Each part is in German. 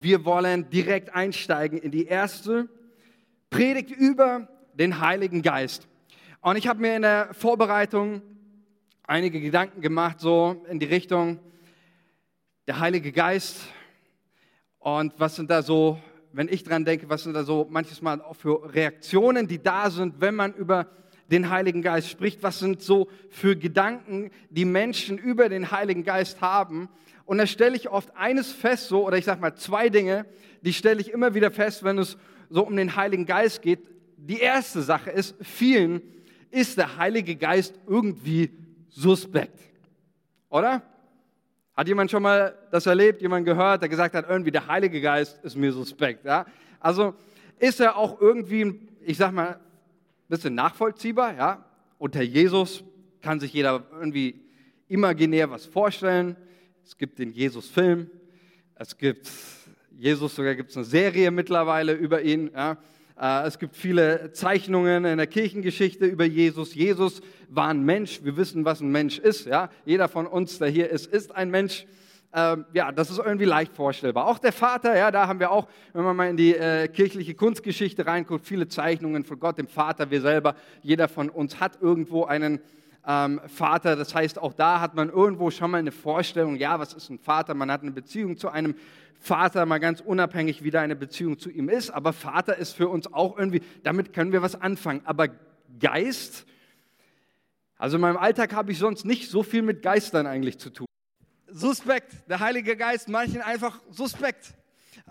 Wir wollen direkt einsteigen in die erste Predigt über den Heiligen Geist. Und ich habe mir in der Vorbereitung einige Gedanken gemacht, so in die Richtung der Heilige Geist. Und was sind da so, wenn ich dran denke, was sind da so manches Mal auch für Reaktionen, die da sind, wenn man über den Heiligen Geist spricht? Was sind so für Gedanken, die Menschen über den Heiligen Geist haben? Und da stelle ich oft eines fest, so, oder ich sage mal zwei Dinge, die stelle ich immer wieder fest, wenn es so um den Heiligen Geist geht. Die erste Sache ist, vielen ist der Heilige Geist irgendwie suspekt. Oder? Hat jemand schon mal das erlebt, jemand gehört, der gesagt hat, irgendwie der Heilige Geist ist mir suspekt. Ja? Also ist er auch irgendwie, ich sag mal, bisschen nachvollziehbar. Ja? Unter Jesus kann sich jeder irgendwie imaginär was vorstellen. Es gibt den Jesus-Film, es gibt Jesus, sogar gibt es eine Serie mittlerweile über ihn. Ja. Äh, es gibt viele Zeichnungen in der Kirchengeschichte über Jesus. Jesus war ein Mensch. Wir wissen, was ein Mensch ist. Ja. Jeder von uns, der hier ist, ist ein Mensch. Ähm, ja, das ist irgendwie leicht vorstellbar. Auch der Vater, ja, da haben wir auch, wenn man mal in die äh, kirchliche Kunstgeschichte reinguckt, viele Zeichnungen von Gott, dem Vater, wir selber. Jeder von uns hat irgendwo einen ähm, Vater. Das heißt, auch da hat man irgendwo schon mal eine Vorstellung, ja, was ist ein Vater? Man hat eine Beziehung zu einem Vater, mal ganz unabhängig, wie da eine Beziehung zu ihm ist. Aber Vater ist für uns auch irgendwie, damit können wir was anfangen. Aber Geist, also in meinem Alltag habe ich sonst nicht so viel mit Geistern eigentlich zu tun. Suspekt, der Heilige Geist, manchen einfach suspekt.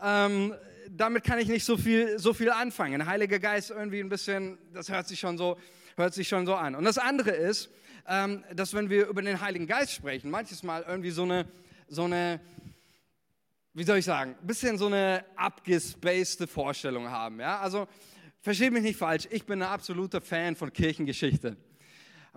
Ähm, damit kann ich nicht so viel, so viel anfangen. Der Heilige Geist irgendwie ein bisschen, das hört sich schon so, hört sich schon so an. Und das andere ist, ähm, dass wenn wir über den Heiligen Geist sprechen, manches Mal irgendwie so eine, so eine, wie soll ich sagen, ein bisschen so eine abgespacede Vorstellung haben. Ja? Also versteht mich nicht falsch, ich bin ein absoluter Fan von Kirchengeschichte.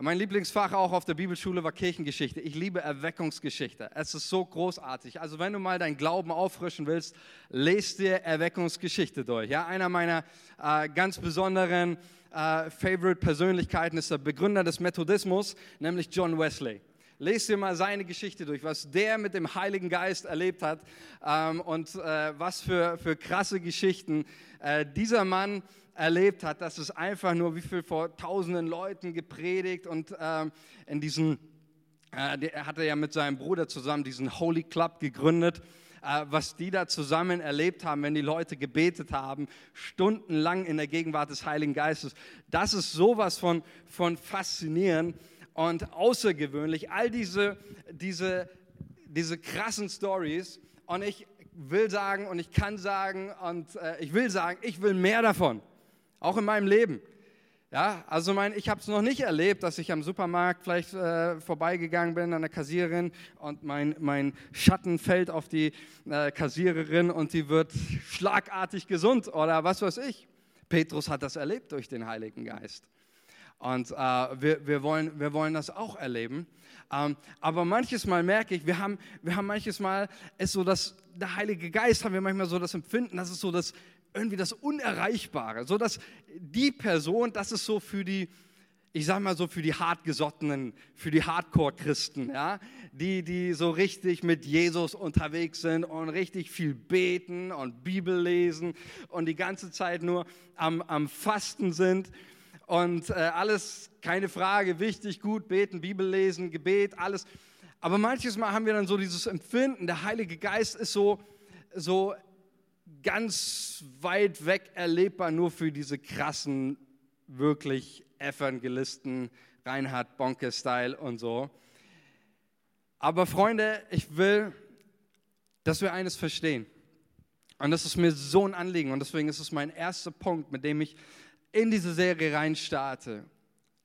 Mein Lieblingsfach auch auf der Bibelschule war Kirchengeschichte. Ich liebe Erweckungsgeschichte. Es ist so großartig. Also wenn du mal deinen Glauben auffrischen willst, lest dir Erweckungsgeschichte durch. Ja, einer meiner äh, ganz besonderen äh, Favorite-Persönlichkeiten ist der Begründer des Methodismus, nämlich John Wesley. Lest dir mal seine Geschichte durch, was der mit dem Heiligen Geist erlebt hat ähm, und äh, was für, für krasse Geschichten äh, dieser Mann erlebt hat. Das ist einfach nur, wie viel vor tausenden Leuten gepredigt und ähm, in diesen, äh, der hatte ja mit seinem Bruder zusammen diesen Holy Club gegründet äh, was die da zusammen erlebt haben, wenn die Leute gebetet haben, stundenlang in der Gegenwart des Heiligen Geistes. Das ist sowas von, von faszinierend und außergewöhnlich. All diese, diese, diese krassen Stories. Und ich will sagen und ich kann sagen und äh, ich will sagen, ich will mehr davon. Auch in meinem Leben. Ja, also mein, ich habe es noch nicht erlebt, dass ich am Supermarkt vielleicht äh, vorbeigegangen bin an der Kassiererin und mein, mein Schatten fällt auf die äh, Kassiererin und die wird schlagartig gesund oder was weiß ich. Petrus hat das erlebt durch den Heiligen Geist. Und äh, wir, wir, wollen, wir wollen das auch erleben. Ähm, aber manches Mal merke ich, wir haben, wir haben manches Mal ist so, dass der Heilige Geist haben wir manchmal so das Empfinden, das ist so das irgendwie das Unerreichbare, so dass die Person, das ist so für die, ich sag mal so für die hartgesottenen, für die Hardcore-Christen, ja, die, die so richtig mit Jesus unterwegs sind und richtig viel beten und Bibel lesen und die ganze Zeit nur am, am Fasten sind und äh, alles, keine Frage, wichtig, gut, beten, Bibel lesen, Gebet, alles. Aber manches Mal haben wir dann so dieses Empfinden, der Heilige Geist ist so, so ganz weit weg erlebbar nur für diese krassen, wirklich Evangelisten, Reinhard Bonke-Style und so. Aber Freunde, ich will, dass wir eines verstehen. Und das ist mir so ein Anliegen und deswegen ist es mein erster Punkt, mit dem ich in diese Serie reinstarte.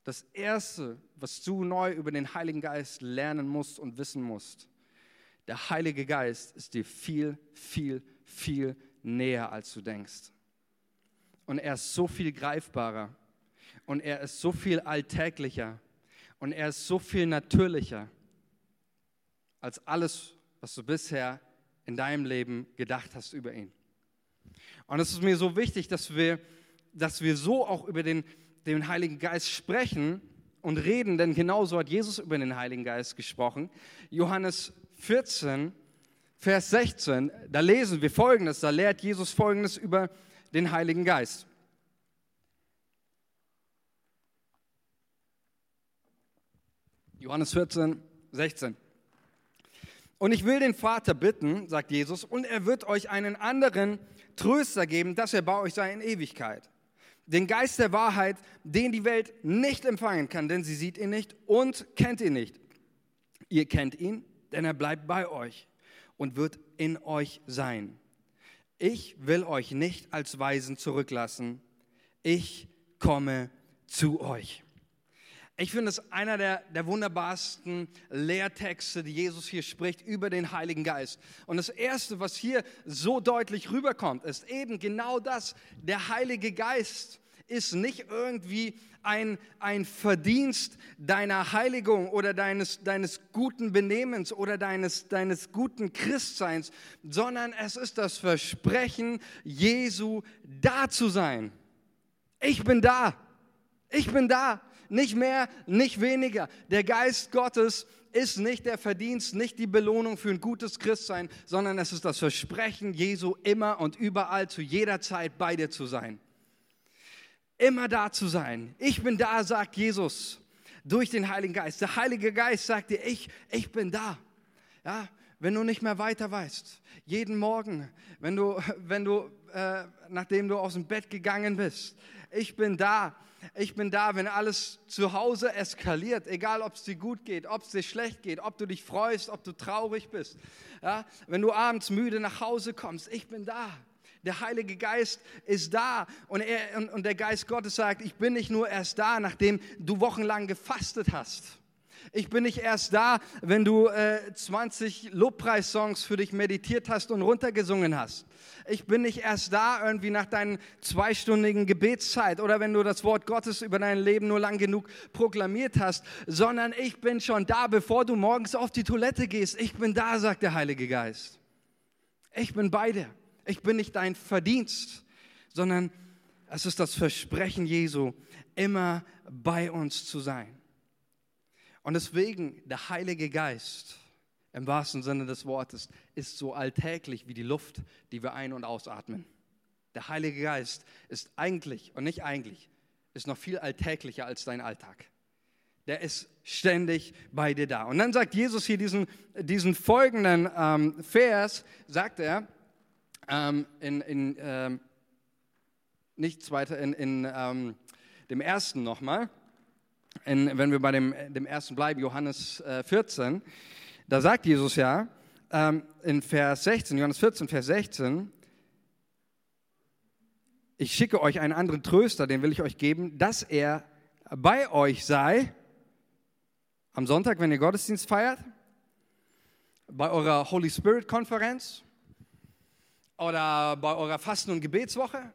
Das Erste, was du neu über den Heiligen Geist lernen musst und wissen musst, der Heilige Geist ist dir viel, viel, viel näher, als du denkst. Und er ist so viel greifbarer und er ist so viel alltäglicher und er ist so viel natürlicher als alles, was du bisher in deinem Leben gedacht hast über ihn. Und es ist mir so wichtig, dass wir, dass wir so auch über den, den Heiligen Geist sprechen und reden, denn genauso hat Jesus über den Heiligen Geist gesprochen. Johannes 14, Vers 16, da lesen wir Folgendes, da lehrt Jesus Folgendes über den Heiligen Geist. Johannes 14, 16. Und ich will den Vater bitten, sagt Jesus, und er wird euch einen anderen Tröster geben, dass er bei euch sei in Ewigkeit. Den Geist der Wahrheit, den die Welt nicht empfangen kann, denn sie sieht ihn nicht und kennt ihn nicht. Ihr kennt ihn, denn er bleibt bei euch und wird in euch sein. Ich will euch nicht als Weisen zurücklassen. Ich komme zu euch. Ich finde es einer der, der wunderbarsten Lehrtexte, die Jesus hier spricht über den Heiligen Geist. Und das Erste, was hier so deutlich rüberkommt, ist eben genau das. Der Heilige Geist ist nicht irgendwie ein, ein Verdienst deiner Heiligung oder deines, deines guten Benehmens oder deines, deines guten Christseins, sondern es ist das Versprechen Jesu, da zu sein. Ich bin da. Ich bin da nicht mehr, nicht weniger. Der Geist Gottes ist nicht der Verdienst, nicht die Belohnung für ein gutes Christsein, sondern es ist das Versprechen Jesu, immer und überall zu jeder Zeit bei dir zu sein. Immer da zu sein. Ich bin da, sagt Jesus, durch den Heiligen Geist. Der Heilige Geist sagt dir, ich, ich bin da. Ja, wenn du nicht mehr weiter weißt, jeden Morgen, wenn du, wenn du, äh, nachdem du aus dem Bett gegangen bist, ich bin da ich bin da, wenn alles zu Hause eskaliert, egal ob es dir gut geht, ob es dir schlecht geht, ob du dich freust, ob du traurig bist. Ja? Wenn du abends müde nach Hause kommst, ich bin da. Der Heilige Geist ist da und, er, und, und der Geist Gottes sagt, ich bin nicht nur erst da, nachdem du wochenlang gefastet hast. Ich bin nicht erst da, wenn du äh, 20 Lobpreissongs für dich meditiert hast und runtergesungen hast. Ich bin nicht erst da irgendwie nach deinen zweistündigen Gebetszeit oder wenn du das Wort Gottes über dein Leben nur lang genug proklamiert hast, sondern ich bin schon da, bevor du morgens auf die Toilette gehst. Ich bin da, sagt der Heilige Geist. Ich bin bei dir. Ich bin nicht dein Verdienst, sondern es ist das Versprechen Jesu, immer bei uns zu sein. Und deswegen, der Heilige Geist, im wahrsten Sinne des Wortes, ist so alltäglich wie die Luft, die wir ein- und ausatmen. Der Heilige Geist ist eigentlich, und nicht eigentlich, ist noch viel alltäglicher als dein Alltag. Der ist ständig bei dir da. Und dann sagt Jesus hier diesen, diesen folgenden ähm, Vers, sagt er, ähm, in, in ähm, nicht weiter, in, in ähm, dem ersten nochmal, in, wenn wir bei dem, dem ersten bleiben, Johannes äh, 14, da sagt Jesus ja ähm, in Vers 16, Johannes 14, Vers 16, ich schicke euch einen anderen Tröster, den will ich euch geben, dass er bei euch sei, am Sonntag, wenn ihr Gottesdienst feiert, bei eurer Holy Spirit Konferenz oder bei eurer Fasten- und Gebetswoche.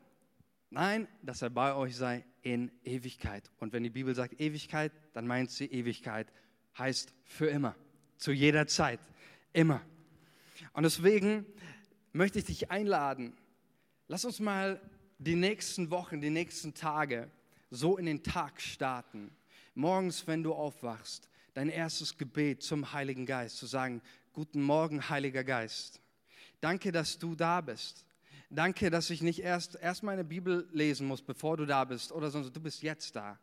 Nein, dass er bei euch sei in Ewigkeit. Und wenn die Bibel sagt Ewigkeit, dann meint sie Ewigkeit, heißt für immer, zu jeder Zeit, immer. Und deswegen möchte ich dich einladen, lass uns mal die nächsten Wochen, die nächsten Tage so in den Tag starten. Morgens, wenn du aufwachst, dein erstes Gebet zum Heiligen Geist, zu sagen, guten Morgen, Heiliger Geist. Danke, dass du da bist. Danke, dass ich nicht erst, erst meine Bibel lesen muss, bevor du da bist, oder sonst du bist jetzt da.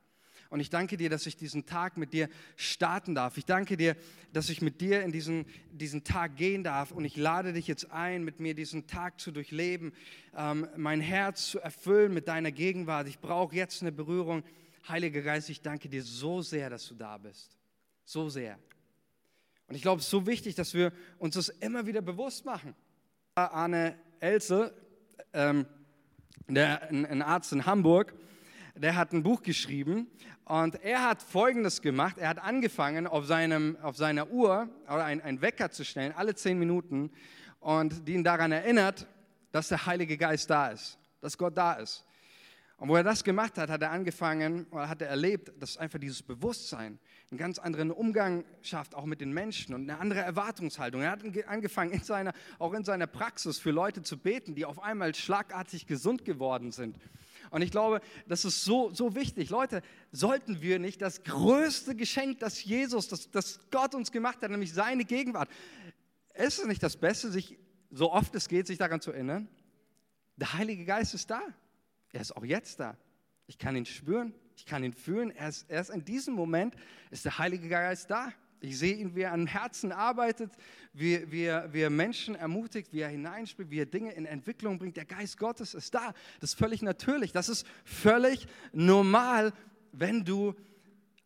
Und ich danke dir, dass ich diesen Tag mit dir starten darf. Ich danke dir, dass ich mit dir in diesen, diesen Tag gehen darf. Und ich lade dich jetzt ein, mit mir diesen Tag zu durchleben, ähm, mein Herz zu erfüllen mit deiner Gegenwart. Ich brauche jetzt eine Berührung. Heiliger Geist, ich danke dir so sehr, dass du da bist. So sehr. Und ich glaube, es ist so wichtig, dass wir uns das immer wieder bewusst machen. Arne Else ähm, der, ein, ein Arzt in Hamburg, der hat ein Buch geschrieben und er hat Folgendes gemacht. Er hat angefangen, auf, seinem, auf seiner Uhr oder ein, einen Wecker zu stellen, alle zehn Minuten, und die ihn daran erinnert, dass der Heilige Geist da ist, dass Gott da ist. Und wo er das gemacht hat, hat er angefangen oder hat er erlebt, dass einfach dieses Bewusstsein einen ganz anderen Umgang schafft, auch mit den Menschen und eine andere Erwartungshaltung. Er hat angefangen, in seiner, auch in seiner Praxis für Leute zu beten, die auf einmal schlagartig gesund geworden sind. Und ich glaube, das ist so, so wichtig. Leute, sollten wir nicht das größte Geschenk, das Jesus, das, das Gott uns gemacht hat, nämlich seine Gegenwart, ist es nicht das Beste, sich so oft es geht, sich daran zu erinnern, der Heilige Geist ist da. Er ist auch jetzt da. Ich kann ihn spüren, ich kann ihn fühlen. Erst, erst in diesem Moment ist der Heilige Geist da. Ich sehe ihn, wie er am Herzen arbeitet, wie, wie, er, wie er Menschen ermutigt, wie er hineinspielt, wie er Dinge in Entwicklung bringt. Der Geist Gottes ist da. Das ist völlig natürlich. Das ist völlig normal, wenn du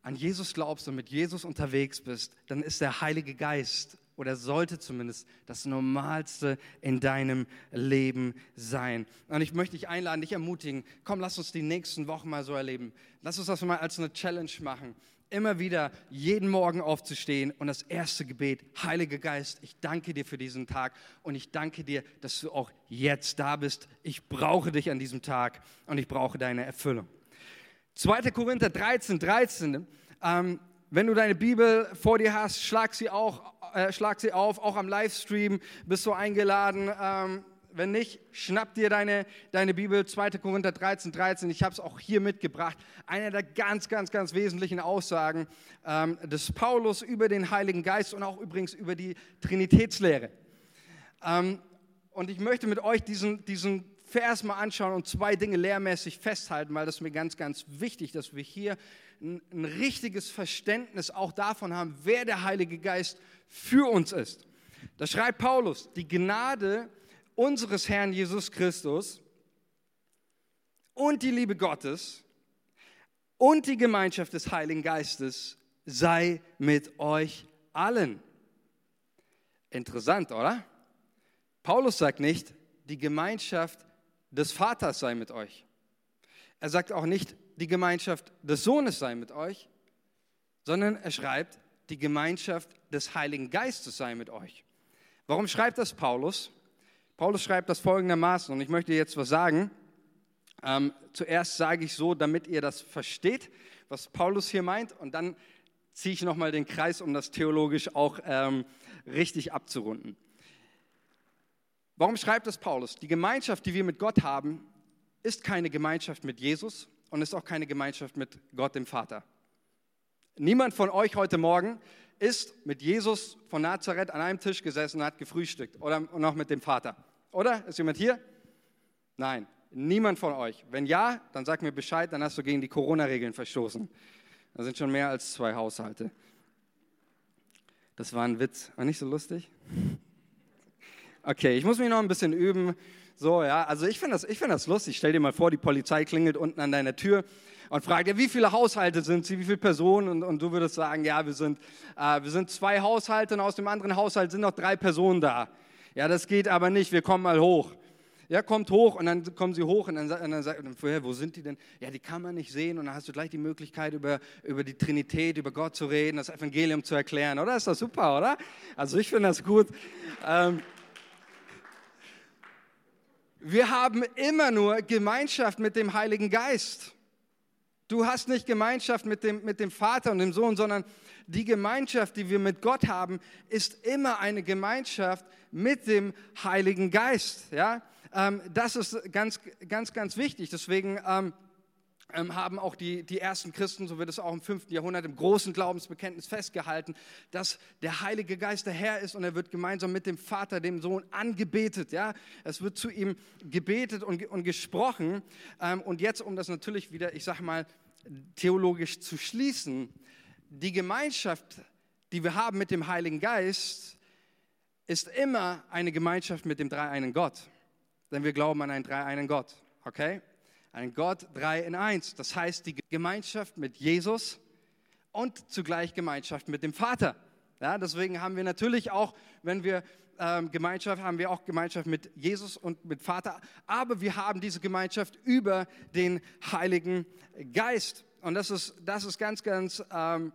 an Jesus glaubst und mit Jesus unterwegs bist. Dann ist der Heilige Geist oder sollte zumindest das Normalste in deinem Leben sein. Und ich möchte dich einladen, dich ermutigen, komm, lass uns die nächsten Wochen mal so erleben. Lass uns das mal als eine Challenge machen. Immer wieder jeden Morgen aufzustehen und das erste Gebet, Heiliger Geist, ich danke dir für diesen Tag und ich danke dir, dass du auch jetzt da bist. Ich brauche dich an diesem Tag und ich brauche deine Erfüllung. 2. Korinther 13, 13. Ähm, wenn du deine Bibel vor dir hast, schlag sie, auch, äh, schlag sie auf, auch am Livestream bist du eingeladen. Ähm, wenn nicht, schnapp dir deine, deine Bibel, 2. Korinther 13, 13. Ich habe es auch hier mitgebracht. Eine der ganz, ganz, ganz wesentlichen Aussagen ähm, des Paulus über den Heiligen Geist und auch übrigens über die Trinitätslehre. Ähm, und ich möchte mit euch diesen, diesen Vers mal anschauen und zwei Dinge lehrmäßig festhalten, weil das ist mir ganz, ganz wichtig, dass wir hier ein, ein richtiges Verständnis auch davon haben, wer der Heilige Geist für uns ist. Da schreibt Paulus, die Gnade unseres Herrn Jesus Christus und die Liebe Gottes und die Gemeinschaft des Heiligen Geistes sei mit euch allen. Interessant, oder? Paulus sagt nicht, die Gemeinschaft des Vaters sei mit euch. Er sagt auch nicht, die Gemeinschaft des Sohnes sei mit euch, sondern er schreibt, die Gemeinschaft des Heiligen Geistes sei mit euch. Warum schreibt das Paulus? Paulus schreibt das folgendermaßen, und ich möchte jetzt was sagen. Ähm, zuerst sage ich so, damit ihr das versteht, was Paulus hier meint, und dann ziehe ich nochmal den Kreis, um das theologisch auch ähm, richtig abzurunden. Warum schreibt das Paulus? Die Gemeinschaft, die wir mit Gott haben, ist keine Gemeinschaft mit Jesus und ist auch keine Gemeinschaft mit Gott dem Vater. Niemand von euch heute Morgen ist mit Jesus von Nazareth an einem Tisch gesessen und hat gefrühstückt oder noch mit dem Vater. Oder? Ist jemand hier? Nein, niemand von euch. Wenn ja, dann sag mir Bescheid, dann hast du gegen die Corona-Regeln verstoßen. Da sind schon mehr als zwei Haushalte. Das war ein Witz. War nicht so lustig? Okay, ich muss mich noch ein bisschen üben. So, ja, also ich finde das, find das lustig. Stell dir mal vor, die Polizei klingelt unten an deiner Tür und fragt ja, wie viele Haushalte sind sie, wie viele Personen? Und, und du würdest sagen, ja, wir sind, äh, wir sind zwei Haushalte und aus dem anderen Haushalt sind noch drei Personen da. Ja, das geht aber nicht, wir kommen mal hoch. Ja, kommt hoch und dann kommen sie hoch und dann, und dann sagt man, wo sind die denn? Ja, die kann man nicht sehen und dann hast du gleich die Möglichkeit, über, über die Trinität, über Gott zu reden, das Evangelium zu erklären, oder? Ist das super, oder? Also ich finde das gut. Ähm, wir haben immer nur Gemeinschaft mit dem Heiligen Geist. Du hast nicht Gemeinschaft mit dem, mit dem Vater und dem Sohn, sondern die Gemeinschaft, die wir mit Gott haben, ist immer eine Gemeinschaft mit dem Heiligen Geist. Ja? Ähm, das ist ganz, ganz, ganz wichtig. Deswegen ähm, ähm, haben auch die, die ersten Christen, so wird es auch im 5. Jahrhundert im großen Glaubensbekenntnis festgehalten, dass der Heilige Geist der Herr ist und er wird gemeinsam mit dem Vater, dem Sohn angebetet. Ja? Es wird zu ihm gebetet und, und gesprochen. Ähm, und jetzt, um das natürlich wieder, ich sage mal, theologisch zu schließen, die Gemeinschaft, die wir haben mit dem Heiligen Geist, ist immer eine Gemeinschaft mit dem dreieinen Gott. Denn wir glauben an einen dreieinen Gott. Okay? Ein Gott, drei in eins. Das heißt, die Gemeinschaft mit Jesus und zugleich Gemeinschaft mit dem Vater. Ja, deswegen haben wir natürlich auch, wenn wir ähm, Gemeinschaft haben, wir auch Gemeinschaft mit Jesus und mit Vater. Aber wir haben diese Gemeinschaft über den Heiligen Geist. Und das ist, das ist ganz, ganz ähm,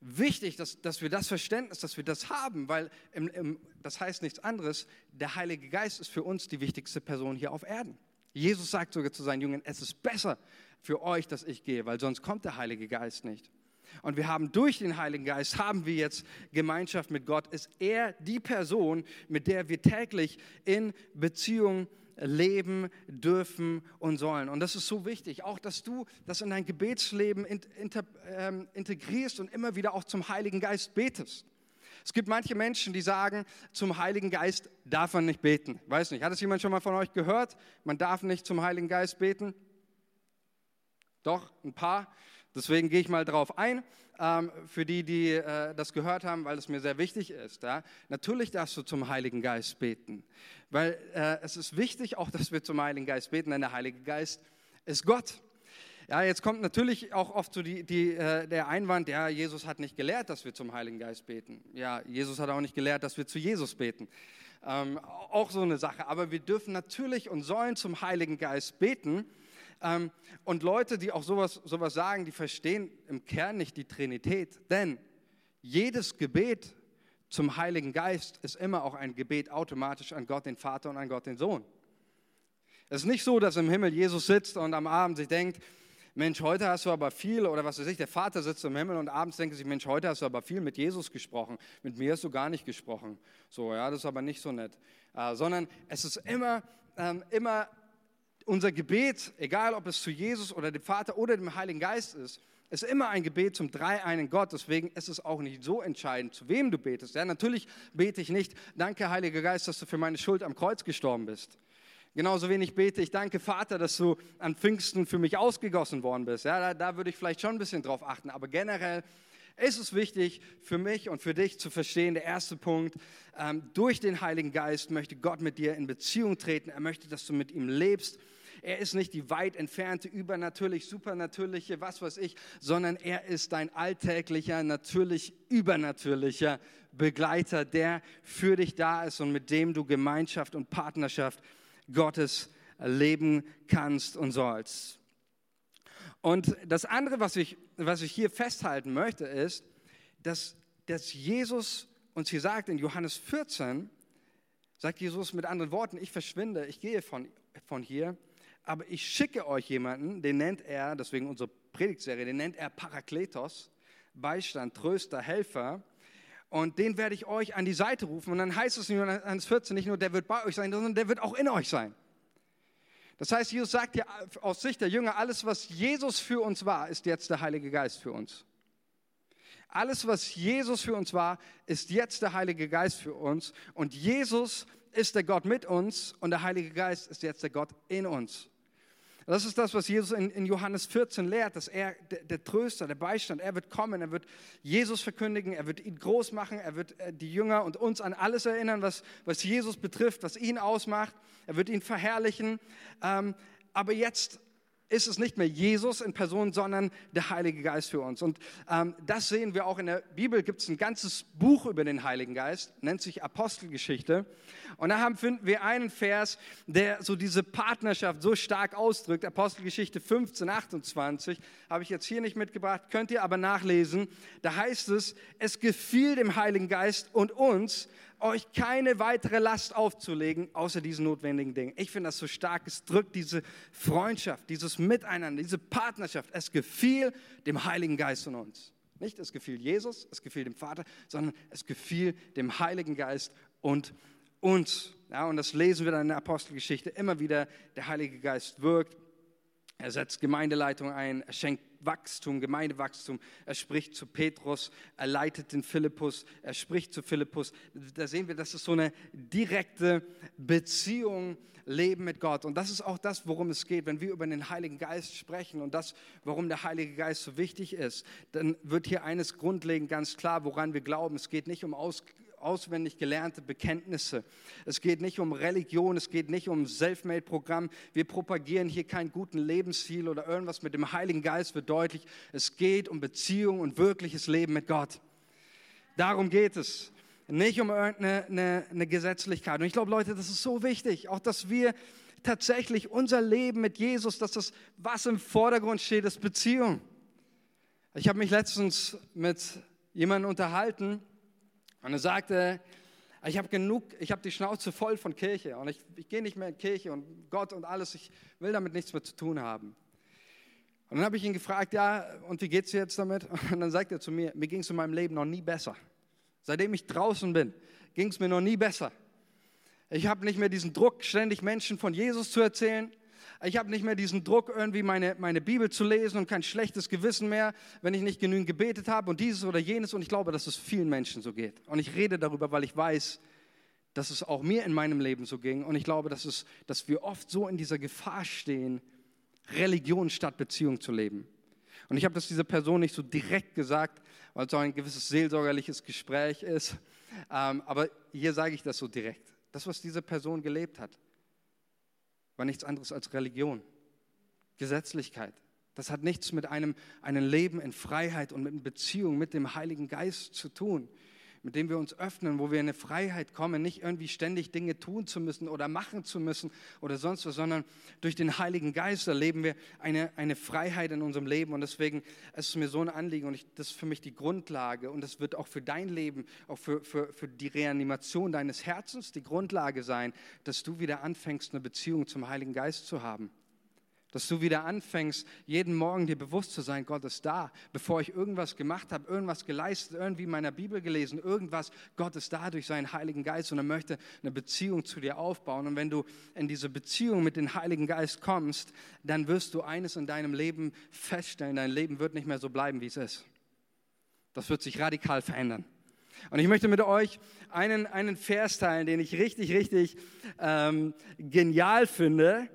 wichtig, dass, dass wir das Verständnis, dass wir das haben, weil im, im, das heißt nichts anderes, der Heilige Geist ist für uns die wichtigste Person hier auf Erden. Jesus sagt sogar zu seinen Jüngern, es ist besser für euch, dass ich gehe, weil sonst kommt der Heilige Geist nicht. Und wir haben durch den Heiligen Geist, haben wir jetzt Gemeinschaft mit Gott, ist er die Person, mit der wir täglich in Beziehung leben dürfen und sollen. Und das ist so wichtig, auch dass du das in dein Gebetsleben ähm, integrierst und immer wieder auch zum Heiligen Geist betest. Es gibt manche Menschen, die sagen, zum Heiligen Geist darf man nicht beten. Weiß nicht, hat es jemand schon mal von euch gehört? Man darf nicht zum Heiligen Geist beten? Doch, ein paar. Deswegen gehe ich mal drauf ein, ähm, für die, die äh, das gehört haben, weil es mir sehr wichtig ist. Ja? Natürlich darfst du zum Heiligen Geist beten, weil äh, es ist wichtig auch, dass wir zum Heiligen Geist beten, denn der Heilige Geist ist Gott. Ja, jetzt kommt natürlich auch oft so die, die, äh, der Einwand, ja, Jesus hat nicht gelehrt, dass wir zum Heiligen Geist beten. Ja, Jesus hat auch nicht gelehrt, dass wir zu Jesus beten. Ähm, auch so eine Sache. Aber wir dürfen natürlich und sollen zum Heiligen Geist beten. Ähm, und Leute, die auch sowas, sowas sagen, die verstehen im Kern nicht die Trinität. Denn jedes Gebet zum Heiligen Geist ist immer auch ein Gebet automatisch an Gott den Vater und an Gott den Sohn. Es ist nicht so, dass im Himmel Jesus sitzt und am Abend sich denkt, Mensch, heute hast du aber viel, oder was weiß ich, der Vater sitzt im Himmel und abends denkt sich, Mensch, heute hast du aber viel mit Jesus gesprochen, mit mir hast du gar nicht gesprochen. So, ja, das ist aber nicht so nett. Äh, sondern es ist immer, ähm, immer unser Gebet, egal ob es zu Jesus oder dem Vater oder dem Heiligen Geist ist, ist immer ein Gebet zum dreieinen Gott. Deswegen ist es auch nicht so entscheidend, zu wem du betest. Ja, natürlich bete ich nicht, danke Heiliger Geist, dass du für meine Schuld am Kreuz gestorben bist. Genauso wenig bete ich, danke Vater, dass du an Pfingsten für mich ausgegossen worden bist. Ja, da, da würde ich vielleicht schon ein bisschen drauf achten. Aber generell ist es wichtig für mich und für dich zu verstehen, der erste Punkt, ähm, durch den Heiligen Geist möchte Gott mit dir in Beziehung treten. Er möchte, dass du mit ihm lebst. Er ist nicht die weit entfernte, übernatürlich, supernatürliche, was weiß ich, sondern er ist dein alltäglicher, natürlich übernatürlicher Begleiter, der für dich da ist und mit dem du Gemeinschaft und Partnerschaft Gottes leben kannst und sollst. Und das andere, was ich, was ich hier festhalten möchte, ist, dass, dass Jesus uns hier sagt in Johannes 14, sagt Jesus mit anderen Worten, ich verschwinde, ich gehe von, von hier, aber ich schicke euch jemanden, den nennt er, deswegen unsere Predigtserie, den nennt er Parakletos, Beistand, Tröster, Helfer. Und den werde ich euch an die Seite rufen. Und dann heißt es in Johannes 14 nicht nur, der wird bei euch sein, sondern der wird auch in euch sein. Das heißt, Jesus sagt ja aus Sicht der Jünger, alles, was Jesus für uns war, ist jetzt der Heilige Geist für uns. Alles, was Jesus für uns war, ist jetzt der Heilige Geist für uns. Und Jesus ist der Gott mit uns und der Heilige Geist ist jetzt der Gott in uns. Das ist das, was Jesus in, in Johannes 14 lehrt, dass er, der, der, Tröster, der Beistand, er wird kommen, er wird Jesus verkündigen, er wird ihn groß machen, er wird äh, die Jünger und uns an alles erinnern, was, was Jesus betrifft, was ihn ausmacht. Er wird ihn verherrlichen. Ähm, aber jetzt ist es nicht mehr Jesus in Person, sondern der Heilige Geist für uns. Und ähm, das sehen wir auch in der Bibel. Gibt es ein ganzes Buch über den Heiligen Geist, nennt sich Apostelgeschichte. Und da haben, finden wir einen Vers, der so diese Partnerschaft so stark ausdrückt. Apostelgeschichte 15, 28 habe ich jetzt hier nicht mitgebracht, könnt ihr aber nachlesen. Da heißt es, es gefiel dem Heiligen Geist und uns, euch keine weitere Last aufzulegen, außer diesen notwendigen Dingen. Ich finde das so stark. Es drückt diese Freundschaft, dieses Miteinander, diese Partnerschaft. Es gefiel dem Heiligen Geist von uns. Nicht, es gefiel Jesus, es gefiel dem Vater, sondern es gefiel dem Heiligen Geist und uns. Ja, und das lesen wir dann in der Apostelgeschichte immer wieder. Der Heilige Geist wirkt. Er setzt Gemeindeleitung ein, er schenkt Wachstum, Gemeindewachstum. Er spricht zu Petrus, er leitet den Philippus, er spricht zu Philippus. Da sehen wir, das ist so eine direkte Beziehung, Leben mit Gott. Und das ist auch das, worum es geht, wenn wir über den Heiligen Geist sprechen und das, warum der Heilige Geist so wichtig ist. Dann wird hier eines grundlegend ganz klar, woran wir glauben. Es geht nicht um Aus auswendig gelernte Bekenntnisse. Es geht nicht um Religion, es geht nicht um Selfmade-Programm. Wir propagieren hier keinen guten Lebensstil oder irgendwas mit dem Heiligen Geist wird deutlich. Es geht um Beziehung und wirkliches Leben mit Gott. Darum geht es. Nicht um irgendeine eine, eine Gesetzlichkeit. Und ich glaube, Leute, das ist so wichtig, auch dass wir tatsächlich unser Leben mit Jesus, dass das, was im Vordergrund steht, ist Beziehung. Ich habe mich letztens mit jemandem unterhalten, und er sagte, ich habe genug, ich habe die Schnauze voll von Kirche und ich, ich gehe nicht mehr in Kirche und Gott und alles, ich will damit nichts mehr zu tun haben. Und dann habe ich ihn gefragt, ja, und wie geht's dir jetzt damit? Und dann sagt er zu mir, mir ging es in meinem Leben noch nie besser. Seitdem ich draußen bin, ging es mir noch nie besser. Ich habe nicht mehr diesen Druck, ständig Menschen von Jesus zu erzählen. Ich habe nicht mehr diesen Druck, irgendwie meine, meine Bibel zu lesen und kein schlechtes Gewissen mehr, wenn ich nicht genügend gebetet habe und dieses oder jenes. Und ich glaube, dass es vielen Menschen so geht. Und ich rede darüber, weil ich weiß, dass es auch mir in meinem Leben so ging. Und ich glaube, dass, es, dass wir oft so in dieser Gefahr stehen, Religion statt Beziehung zu leben. Und ich habe das dieser Person nicht so direkt gesagt, weil es auch ein gewisses seelsorgerliches Gespräch ist. Ähm, aber hier sage ich das so direkt. Das, was diese Person gelebt hat, war nichts anderes als Religion, Gesetzlichkeit. Das hat nichts mit einem, einem Leben in Freiheit und mit Beziehung mit dem Heiligen Geist zu tun mit dem wir uns öffnen, wo wir in eine Freiheit kommen, nicht irgendwie ständig Dinge tun zu müssen oder machen zu müssen oder sonst was, sondern durch den Heiligen Geist erleben wir eine, eine Freiheit in unserem Leben. Und deswegen ist es mir so ein Anliegen und ich, das ist für mich die Grundlage und das wird auch für dein Leben, auch für, für, für die Reanimation deines Herzens die Grundlage sein, dass du wieder anfängst, eine Beziehung zum Heiligen Geist zu haben. Dass du wieder anfängst, jeden Morgen dir bewusst zu sein, Gott ist da. Bevor ich irgendwas gemacht habe, irgendwas geleistet, irgendwie meiner Bibel gelesen, irgendwas, Gott ist da durch seinen Heiligen Geist und er möchte eine Beziehung zu dir aufbauen. Und wenn du in diese Beziehung mit dem Heiligen Geist kommst, dann wirst du eines in deinem Leben feststellen, dein Leben wird nicht mehr so bleiben, wie es ist. Das wird sich radikal verändern. Und ich möchte mit euch einen, einen Vers teilen, den ich richtig, richtig ähm, genial finde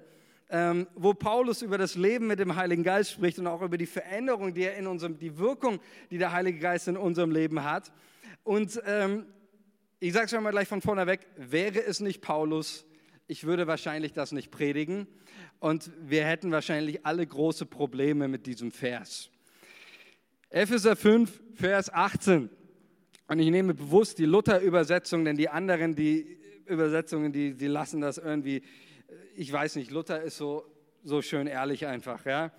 ähm, wo Paulus über das Leben mit dem Heiligen Geist spricht und auch über die Veränderung, die er in unserem, die Wirkung, die der Heilige Geist in unserem Leben hat. Und ähm, ich sage es schon mal gleich von vorne weg, wäre es nicht Paulus, ich würde wahrscheinlich das nicht predigen und wir hätten wahrscheinlich alle große Probleme mit diesem Vers. Epheser 5, Vers 18. Und ich nehme bewusst die Luther-Übersetzung, denn die anderen, die Übersetzungen, die, die lassen das irgendwie ich weiß nicht, Luther ist so, so schön ehrlich einfach, ja.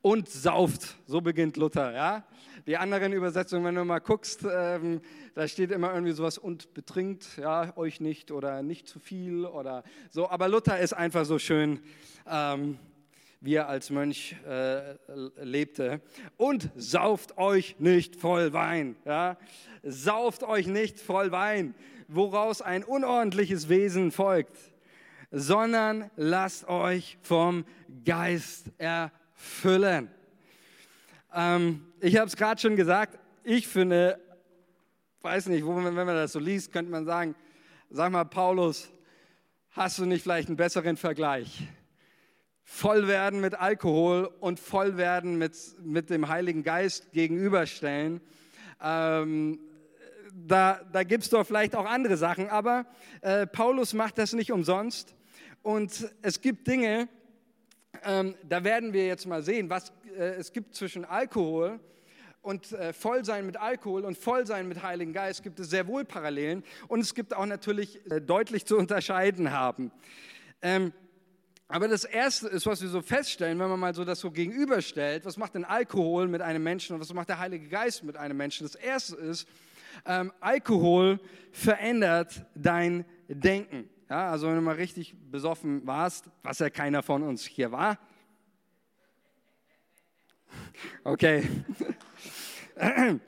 Und sauft, so beginnt Luther, ja. Die anderen Übersetzungen, wenn du mal guckst, ähm, da steht immer irgendwie sowas und betrinkt, ja, euch nicht oder nicht zu viel oder so. Aber Luther ist einfach so schön, ähm, wie er als Mönch äh, lebte. Und sauft euch nicht voll Wein, ja. Sauft euch nicht voll Wein, woraus ein unordentliches Wesen folgt sondern lasst euch vom Geist erfüllen. Ähm, ich habe es gerade schon gesagt, ich finde, weiß nicht, wo, wenn man das so liest, könnte man sagen, sag mal, Paulus, hast du nicht vielleicht einen besseren Vergleich? Voll werden mit Alkohol und voll werden mit, mit dem Heiligen Geist gegenüberstellen. Ähm, da, da gibt es doch vielleicht auch andere Sachen, aber äh, Paulus macht das nicht umsonst. Und es gibt Dinge, ähm, da werden wir jetzt mal sehen, was äh, es gibt zwischen Alkohol und äh, Vollsein mit Alkohol und Vollsein mit Heiligen Geist gibt es sehr wohl Parallelen und es gibt auch natürlich äh, deutlich zu unterscheiden haben. Ähm, aber das Erste ist, was wir so feststellen, wenn man mal so das so gegenüberstellt, was macht denn Alkohol mit einem Menschen und was macht der Heilige Geist mit einem Menschen? Das Erste ist, ähm, Alkohol verändert dein Denken. Ja, also wenn du mal richtig besoffen warst, was ja keiner von uns hier war. Okay.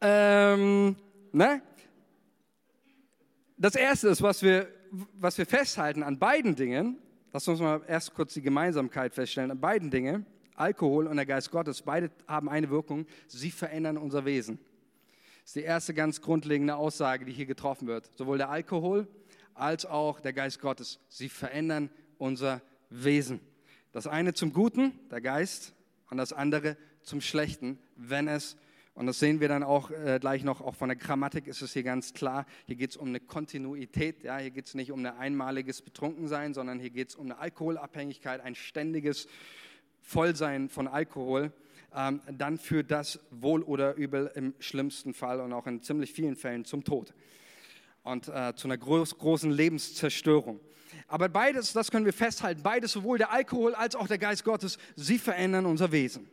ähm, ne? Das Erste ist, was wir, was wir festhalten an beiden Dingen, lass uns mal erst kurz die Gemeinsamkeit feststellen, an beiden Dingen, Alkohol und der Geist Gottes, beide haben eine Wirkung, sie verändern unser Wesen. Das ist die erste ganz grundlegende Aussage, die hier getroffen wird. Sowohl der Alkohol als auch der Geist Gottes. Sie verändern unser Wesen. Das eine zum Guten, der Geist, und das andere zum Schlechten, wenn es, und das sehen wir dann auch äh, gleich noch, auch von der Grammatik ist es hier ganz klar, hier geht es um eine Kontinuität, ja, hier geht es nicht um ein einmaliges Betrunkensein, sondern hier geht es um eine Alkoholabhängigkeit, ein ständiges Vollsein von Alkohol. Ähm, dann führt das wohl oder übel im schlimmsten Fall und auch in ziemlich vielen Fällen zum Tod und äh, zu einer groß, großen Lebenszerstörung. Aber beides, das können wir festhalten, beides, sowohl der Alkohol als auch der Geist Gottes, sie verändern unser Wesen.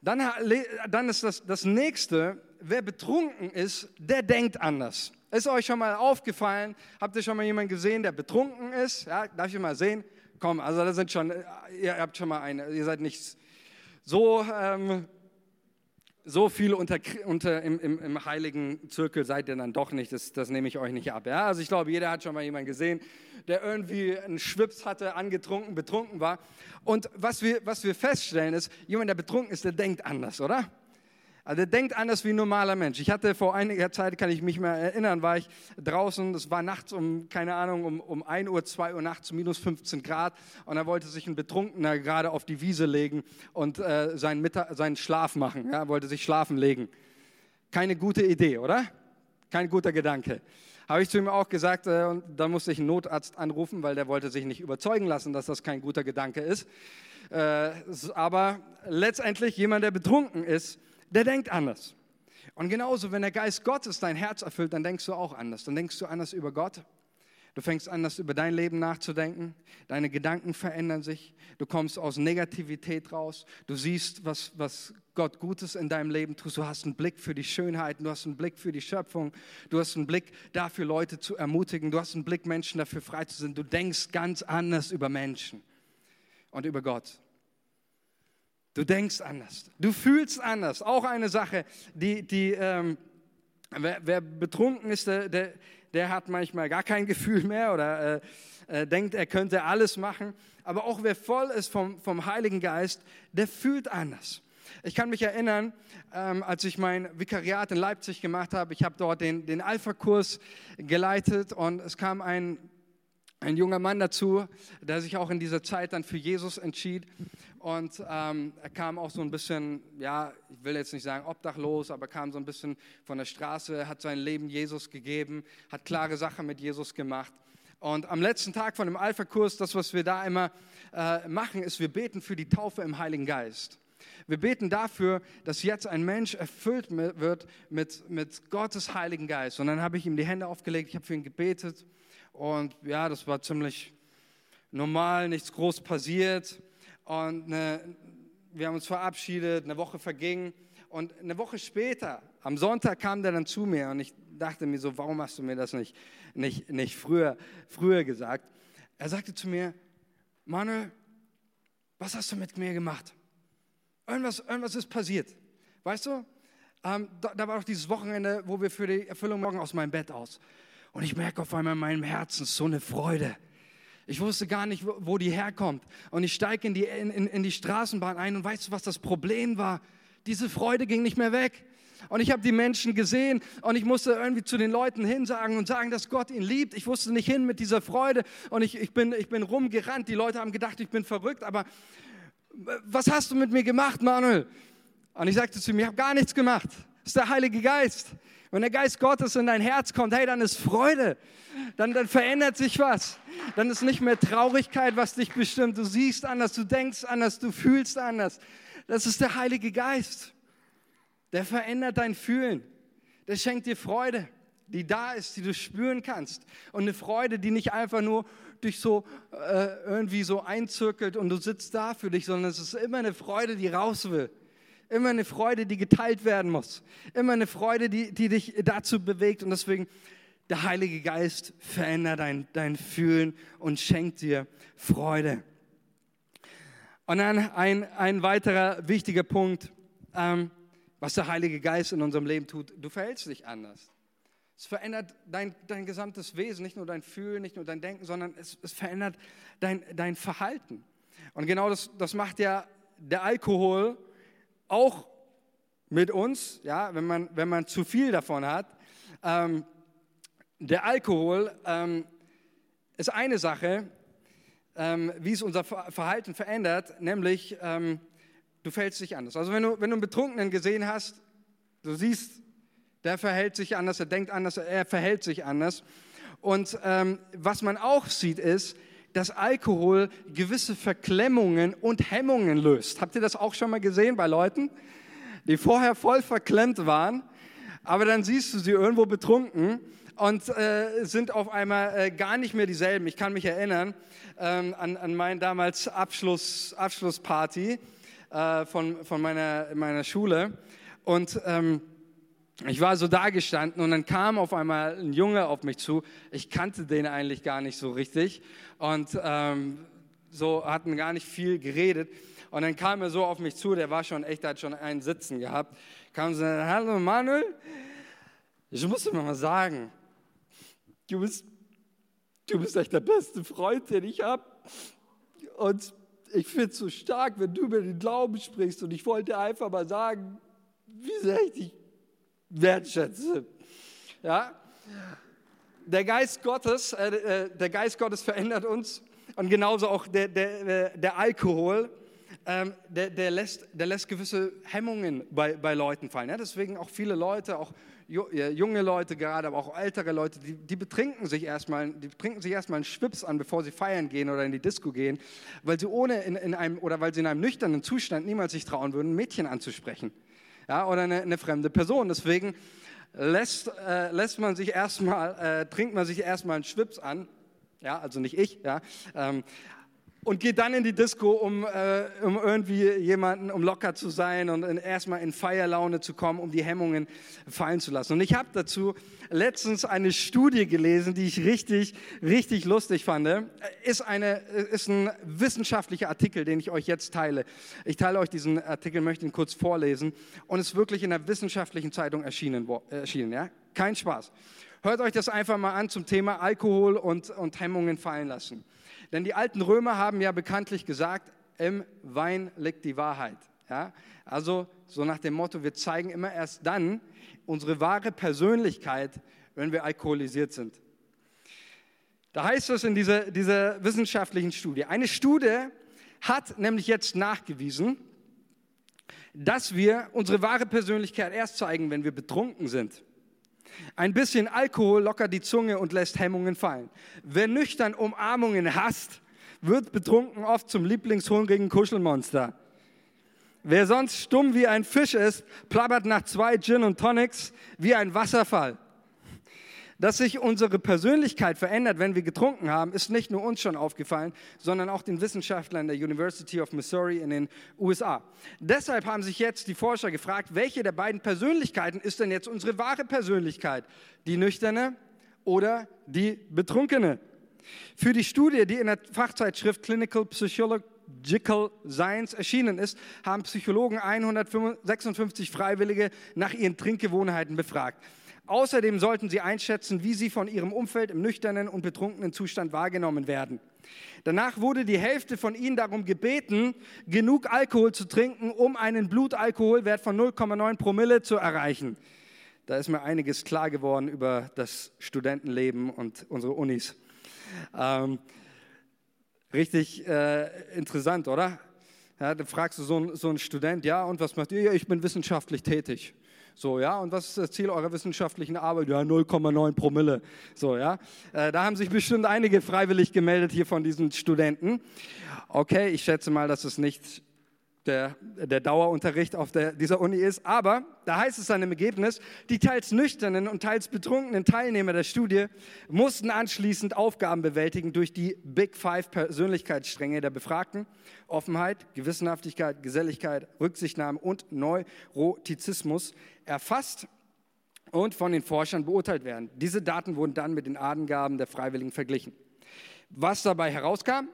Dann, dann ist das, das nächste, wer betrunken ist, der denkt anders. Ist euch schon mal aufgefallen? Habt ihr schon mal jemanden gesehen, der betrunken ist? Ja, darf ich mal sehen? Komm, also da sind schon, ihr habt schon mal eine, ihr seid nicht so ähm, so viel unter, unter im, im, im, heiligen Zirkel seid ihr dann doch nicht, das, das nehme ich euch nicht ab. Ja? Also ich glaube, jeder hat schon mal jemanden gesehen, der irgendwie einen Schwips hatte, angetrunken, betrunken war. Und was wir, was wir feststellen ist, jemand, der betrunken ist, der denkt anders, oder? Also der denkt anders wie ein normaler Mensch. Ich hatte vor einiger Zeit, kann ich mich mal erinnern, war ich draußen, das war nachts um, keine Ahnung, um, um 1 Uhr, 2 Uhr nachts, minus 15 Grad. Und da wollte sich ein Betrunkener gerade auf die Wiese legen und äh, seinen, Mittag, seinen Schlaf machen. Ja, wollte sich schlafen legen. Keine gute Idee, oder? Kein guter Gedanke. Habe ich zu ihm auch gesagt, äh, und dann musste ich einen Notarzt anrufen, weil der wollte sich nicht überzeugen lassen, dass das kein guter Gedanke ist. Äh, aber letztendlich jemand, der betrunken ist, der denkt anders. Und genauso, wenn der Geist Gottes dein Herz erfüllt, dann denkst du auch anders. Dann denkst du anders über Gott. Du fängst an, über dein Leben nachzudenken. Deine Gedanken verändern sich. Du kommst aus Negativität raus. Du siehst, was, was Gott Gutes in deinem Leben tut. Du hast einen Blick für die Schönheiten. Du hast einen Blick für die Schöpfung. Du hast einen Blick dafür, Leute zu ermutigen. Du hast einen Blick, Menschen dafür frei zu sein. Du denkst ganz anders über Menschen und über Gott. Du denkst anders. Du fühlst anders. Auch eine Sache, die, die ähm, wer, wer, betrunken ist, der, der, der, hat manchmal gar kein Gefühl mehr oder äh, äh, denkt, er könnte alles machen. Aber auch wer voll ist vom, vom Heiligen Geist, der fühlt anders. Ich kann mich erinnern, ähm, als ich mein Vikariat in Leipzig gemacht habe, ich habe dort den, den Alpha-Kurs geleitet und es kam ein, ein junger Mann dazu, der sich auch in dieser Zeit dann für Jesus entschied. Und ähm, er kam auch so ein bisschen, ja, ich will jetzt nicht sagen obdachlos, aber kam so ein bisschen von der Straße, hat sein Leben Jesus gegeben, hat klare Sachen mit Jesus gemacht. Und am letzten Tag von dem Alpha-Kurs, das, was wir da immer äh, machen, ist, wir beten für die Taufe im Heiligen Geist. Wir beten dafür, dass jetzt ein Mensch erfüllt wird mit, mit Gottes Heiligen Geist. Und dann habe ich ihm die Hände aufgelegt, ich habe für ihn gebetet. Und ja, das war ziemlich normal, nichts groß passiert. Und eine, wir haben uns verabschiedet, eine Woche verging. Und eine Woche später, am Sonntag, kam der dann zu mir und ich dachte mir so, warum hast du mir das nicht, nicht, nicht früher, früher gesagt? Er sagte zu mir, Manuel, was hast du mit mir gemacht? Irgendwas, irgendwas ist passiert. Weißt du, ähm, da, da, war doch dieses Wochenende, wo wir für die Erfüllung morgen aus meinem Bett aus. Und ich merke auf einmal in meinem Herzen so eine Freude. Ich wusste gar nicht, wo die herkommt. Und ich steige in die, in, in die Straßenbahn ein und weißt du, was das Problem war? Diese Freude ging nicht mehr weg. Und ich habe die Menschen gesehen und ich musste irgendwie zu den Leuten hinsagen und sagen, dass Gott ihn liebt. Ich wusste nicht hin mit dieser Freude und ich, ich, bin, ich bin rumgerannt. Die Leute haben gedacht, ich bin verrückt, aber was hast du mit mir gemacht, Manuel? Und ich sagte zu ihm, ich habe gar nichts gemacht. Das ist der Heilige Geist. Wenn der Geist Gottes in dein Herz kommt, hey, dann ist Freude. Dann, dann verändert sich was. Dann ist nicht mehr Traurigkeit, was dich bestimmt. Du siehst anders, du denkst anders, du fühlst anders. Das ist der Heilige Geist. Der verändert dein Fühlen. Der schenkt dir Freude, die da ist, die du spüren kannst. Und eine Freude, die nicht einfach nur durch so äh, irgendwie so einzirkelt und du sitzt da für dich, sondern es ist immer eine Freude, die raus will. Immer eine Freude, die geteilt werden muss. Immer eine Freude, die, die dich dazu bewegt. Und deswegen, der Heilige Geist verändert dein, dein Fühlen und schenkt dir Freude. Und dann ein, ein weiterer wichtiger Punkt, ähm, was der Heilige Geist in unserem Leben tut. Du verhältst dich anders. Es verändert dein, dein gesamtes Wesen, nicht nur dein Fühlen, nicht nur dein Denken, sondern es, es verändert dein, dein Verhalten. Und genau das, das macht ja der Alkohol auch mit uns, ja, wenn man, wenn man zu viel davon hat. Ähm, der Alkohol ähm, ist eine Sache, ähm, wie es unser Verhalten verändert, nämlich ähm, du fällst dich anders. Also wenn du, wenn du einen Betrunkenen gesehen hast, du siehst, der verhält sich anders, er denkt anders, er verhält sich anders. Und ähm, was man auch sieht ist, dass Alkohol gewisse Verklemmungen und Hemmungen löst. Habt ihr das auch schon mal gesehen bei Leuten, die vorher voll verklemmt waren, aber dann siehst du sie irgendwo betrunken und äh, sind auf einmal äh, gar nicht mehr dieselben. Ich kann mich erinnern ähm, an, an meine damals Abschluss, Abschlussparty äh, von, von meiner, meiner Schule und ähm, ich war so da gestanden und dann kam auf einmal ein Junge auf mich zu. Ich kannte den eigentlich gar nicht so richtig und ähm, so hatten gar nicht viel geredet. Und dann kam er so auf mich zu, der war schon echt, der hat schon einen Sitzen gehabt. Kam so, hallo Manuel, ich muss dir mal sagen, du bist, du bist echt der beste Freund, den ich habe. Und ich finde es so stark, wenn du über den Glauben sprichst. Und ich wollte einfach mal sagen, wie sehr ich dich wertschätze. Ja? Der Geist Gottes, äh, äh, der Geist Gottes verändert uns und genauso auch der, der, der Alkohol, ähm, der, der, lässt, der lässt gewisse Hemmungen bei, bei Leuten fallen. Ja? Deswegen auch viele Leute, auch junge Leute gerade, aber auch ältere Leute, die, die betrinken sich erstmal, die trinken sich erstmal einen Schwips an, bevor sie feiern gehen oder in die Disco gehen, weil sie ohne in, in einem oder weil sie in einem nüchternen Zustand niemals sich trauen würden, Mädchen anzusprechen, ja, oder eine, eine fremde Person. Deswegen lässt, äh, lässt man sich erstmal, äh, trinkt man sich erstmal einen Schwips an, ja, also nicht ich, ja, ähm, und geht dann in die Disco, um, äh, um irgendwie jemanden, um locker zu sein und in, erstmal in Feierlaune zu kommen, um die Hemmungen fallen zu lassen. Und ich habe dazu letztens eine Studie gelesen, die ich richtig, richtig lustig fand. Ist, eine, ist ein wissenschaftlicher Artikel, den ich euch jetzt teile. Ich teile euch diesen Artikel, möchte ihn kurz vorlesen und ist wirklich in einer wissenschaftlichen Zeitung erschienen. erschienen ja? Kein Spaß. Hört euch das einfach mal an zum Thema Alkohol und, und Hemmungen fallen lassen. Denn die alten Römer haben ja bekanntlich gesagt, im Wein liegt die Wahrheit. Ja? Also so nach dem Motto, wir zeigen immer erst dann unsere wahre Persönlichkeit, wenn wir alkoholisiert sind. Da heißt es in dieser, dieser wissenschaftlichen Studie, eine Studie hat nämlich jetzt nachgewiesen, dass wir unsere wahre Persönlichkeit erst zeigen, wenn wir betrunken sind. Ein bisschen Alkohol lockert die Zunge und lässt Hemmungen fallen. Wer nüchtern Umarmungen hasst, wird betrunken oft zum lieblingshungrigen Kuschelmonster. Wer sonst stumm wie ein Fisch ist, plappert nach zwei Gin und Tonics wie ein Wasserfall. Dass sich unsere Persönlichkeit verändert, wenn wir getrunken haben, ist nicht nur uns schon aufgefallen, sondern auch den Wissenschaftlern der University of Missouri in den USA. Deshalb haben sich jetzt die Forscher gefragt, welche der beiden Persönlichkeiten ist denn jetzt unsere wahre Persönlichkeit? Die nüchterne oder die betrunkene? Für die Studie, die in der Fachzeitschrift Clinical Psychological Science erschienen ist, haben Psychologen 156 Freiwillige nach ihren Trinkgewohnheiten befragt. Außerdem sollten sie einschätzen, wie sie von ihrem Umfeld im nüchternen und betrunkenen Zustand wahrgenommen werden. Danach wurde die Hälfte von ihnen darum gebeten, genug Alkohol zu trinken, um einen Blutalkoholwert von 0,9 Promille zu erreichen. Da ist mir einiges klar geworden über das Studentenleben und unsere Unis. Ähm, richtig äh, interessant, oder? Ja, dann fragst du so, so einen Student, ja, und was macht ihr? Ja, ich bin wissenschaftlich tätig. So, ja, und was ist das Ziel eurer wissenschaftlichen Arbeit? Ja, 0,9 Promille. So, ja. Äh, da haben sich bestimmt einige freiwillig gemeldet hier von diesen Studenten. Okay, ich schätze mal, dass es nicht der, der Dauerunterricht auf der, dieser Uni ist. Aber da heißt es dann im Ergebnis, die teils nüchternen und teils betrunkenen Teilnehmer der Studie mussten anschließend Aufgaben bewältigen durch die Big Five Persönlichkeitsstränge der Befragten. Offenheit, Gewissenhaftigkeit, Geselligkeit, Rücksichtnahme und Neurotizismus erfasst und von den Forschern beurteilt werden. Diese Daten wurden dann mit den Angaben der Freiwilligen verglichen. Was dabei herauskam?